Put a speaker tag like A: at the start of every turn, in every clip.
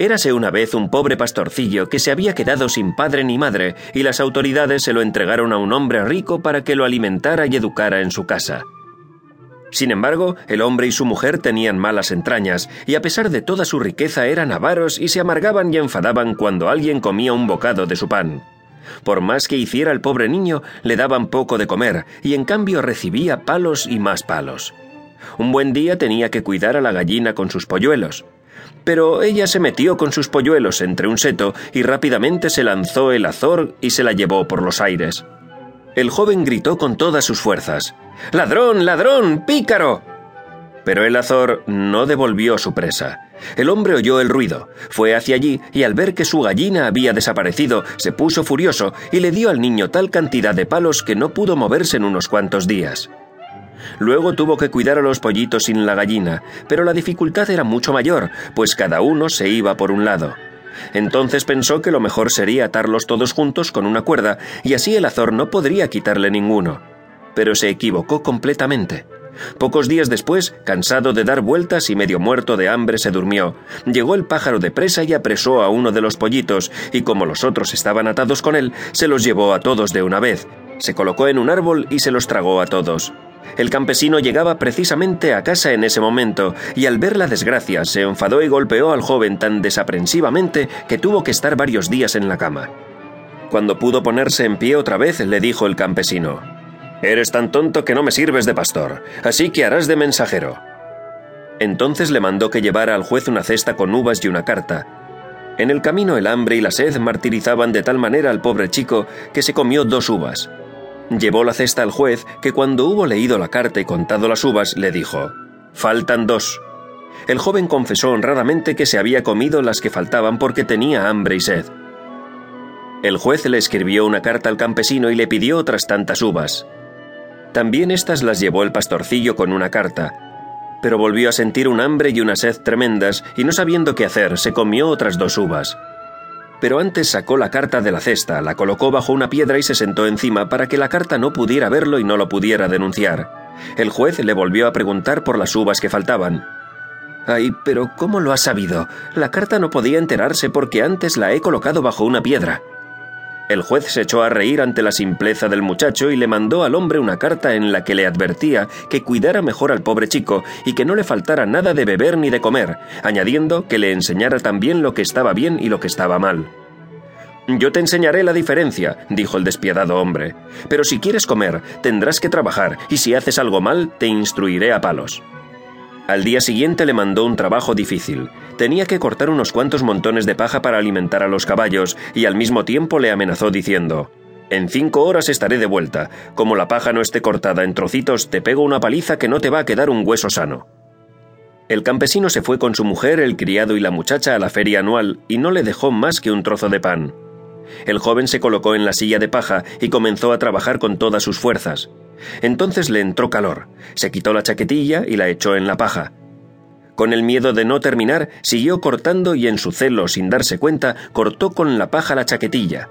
A: Érase una vez un pobre pastorcillo que se había quedado sin padre ni madre y las autoridades se lo entregaron a un hombre rico para que lo alimentara y educara en su casa. Sin embargo, el hombre y su mujer tenían malas entrañas, y a pesar de toda su riqueza eran avaros y se amargaban y enfadaban cuando alguien comía un bocado de su pan. Por más que hiciera el pobre niño, le daban poco de comer, y en cambio recibía palos y más palos. Un buen día tenía que cuidar a la gallina con sus polluelos pero ella se metió con sus polluelos entre un seto y rápidamente se lanzó el azor y se la llevó por los aires. El joven gritó con todas sus fuerzas ¡Ladrón, ladrón, pícaro! Pero el azor no devolvió su presa. El hombre oyó el ruido, fue hacia allí y al ver que su gallina había desaparecido, se puso furioso y le dio al niño tal cantidad de palos que no pudo moverse en unos cuantos días. Luego tuvo que cuidar a los pollitos sin la gallina, pero la dificultad era mucho mayor, pues cada uno se iba por un lado. Entonces pensó que lo mejor sería atarlos todos juntos con una cuerda, y así el azor no podría quitarle ninguno. Pero se equivocó completamente. Pocos días después, cansado de dar vueltas y medio muerto de hambre, se durmió. Llegó el pájaro de presa y apresó a uno de los pollitos, y como los otros estaban atados con él, se los llevó a todos de una vez. Se colocó en un árbol y se los tragó a todos. El campesino llegaba precisamente a casa en ese momento, y al ver la desgracia se enfadó y golpeó al joven tan desaprensivamente que tuvo que estar varios días en la cama. Cuando pudo ponerse en pie otra vez, le dijo el campesino, Eres tan tonto que no me sirves de pastor, así que harás de mensajero. Entonces le mandó que llevara al juez una cesta con uvas y una carta. En el camino el hambre y la sed martirizaban de tal manera al pobre chico que se comió dos uvas. Llevó la cesta al juez, que cuando hubo leído la carta y contado las uvas, le dijo, Faltan dos. El joven confesó honradamente que se había comido las que faltaban porque tenía hambre y sed. El juez le escribió una carta al campesino y le pidió otras tantas uvas. También estas las llevó el pastorcillo con una carta, pero volvió a sentir un hambre y una sed tremendas y no sabiendo qué hacer, se comió otras dos uvas pero antes sacó la carta de la cesta, la colocó bajo una piedra y se sentó encima para que la carta no pudiera verlo y no lo pudiera denunciar. El juez le volvió a preguntar por las uvas que faltaban. Ay, pero ¿cómo lo has sabido? La carta no podía enterarse porque antes la he colocado bajo una piedra. El juez se echó a reír ante la simpleza del muchacho y le mandó al hombre una carta en la que le advertía que cuidara mejor al pobre chico y que no le faltara nada de beber ni de comer, añadiendo que le enseñara también lo que estaba bien y lo que estaba mal. Yo te enseñaré la diferencia, dijo el despiadado hombre, pero si quieres comer, tendrás que trabajar, y si haces algo mal, te instruiré a palos. Al día siguiente le mandó un trabajo difícil. Tenía que cortar unos cuantos montones de paja para alimentar a los caballos, y al mismo tiempo le amenazó diciendo En cinco horas estaré de vuelta. Como la paja no esté cortada en trocitos, te pego una paliza que no te va a quedar un hueso sano. El campesino se fue con su mujer, el criado y la muchacha a la feria anual, y no le dejó más que un trozo de pan. El joven se colocó en la silla de paja y comenzó a trabajar con todas sus fuerzas. Entonces le entró calor, se quitó la chaquetilla y la echó en la paja. Con el miedo de no terminar, siguió cortando y en su celo, sin darse cuenta, cortó con la paja la chaquetilla.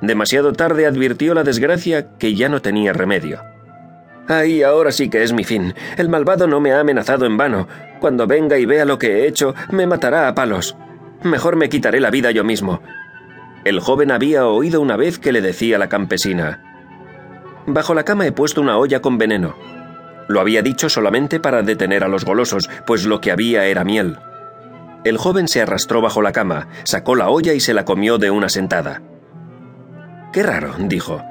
A: Demasiado tarde advirtió la desgracia que ya no tenía remedio. Ay, ahora sí que es mi fin. El malvado no me ha amenazado en vano. Cuando venga y vea lo que he hecho, me matará a palos. Mejor me quitaré la vida yo mismo. El joven había oído una vez que le decía la campesina Bajo la cama he puesto una olla con veneno. Lo había dicho solamente para detener a los golosos, pues lo que había era miel. El joven se arrastró bajo la cama, sacó la olla y se la comió de una sentada. Qué raro, dijo.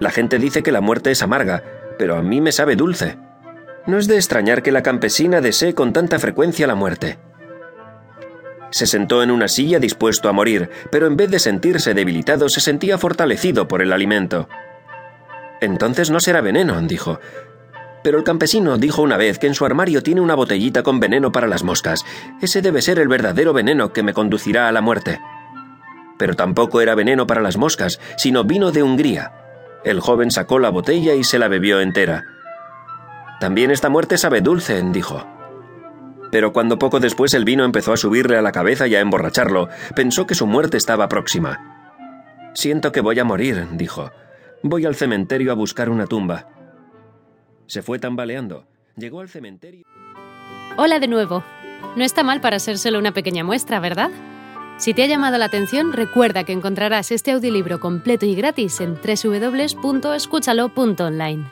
A: La gente dice que la muerte es amarga, pero a mí me sabe dulce. No es de extrañar que la campesina desee con tanta frecuencia la muerte. Se sentó en una silla dispuesto a morir, pero en vez de sentirse debilitado se sentía fortalecido por el alimento. Entonces no será veneno, dijo. Pero el campesino dijo una vez que en su armario tiene una botellita con veneno para las moscas. Ese debe ser el verdadero veneno que me conducirá a la muerte. Pero tampoco era veneno para las moscas, sino vino de Hungría. El joven sacó la botella y se la bebió entera. También esta muerte sabe dulce, dijo. Pero cuando poco después el vino empezó a subirle a la cabeza y a emborracharlo, pensó que su muerte estaba próxima. Siento que voy a morir, dijo. Voy al cementerio a buscar una tumba. Se fue tambaleando. Llegó al cementerio.
B: Hola de nuevo. No está mal para ser solo una pequeña muestra, ¿verdad? Si te ha llamado la atención, recuerda que encontrarás este audiolibro completo y gratis en www.escúchalo.online.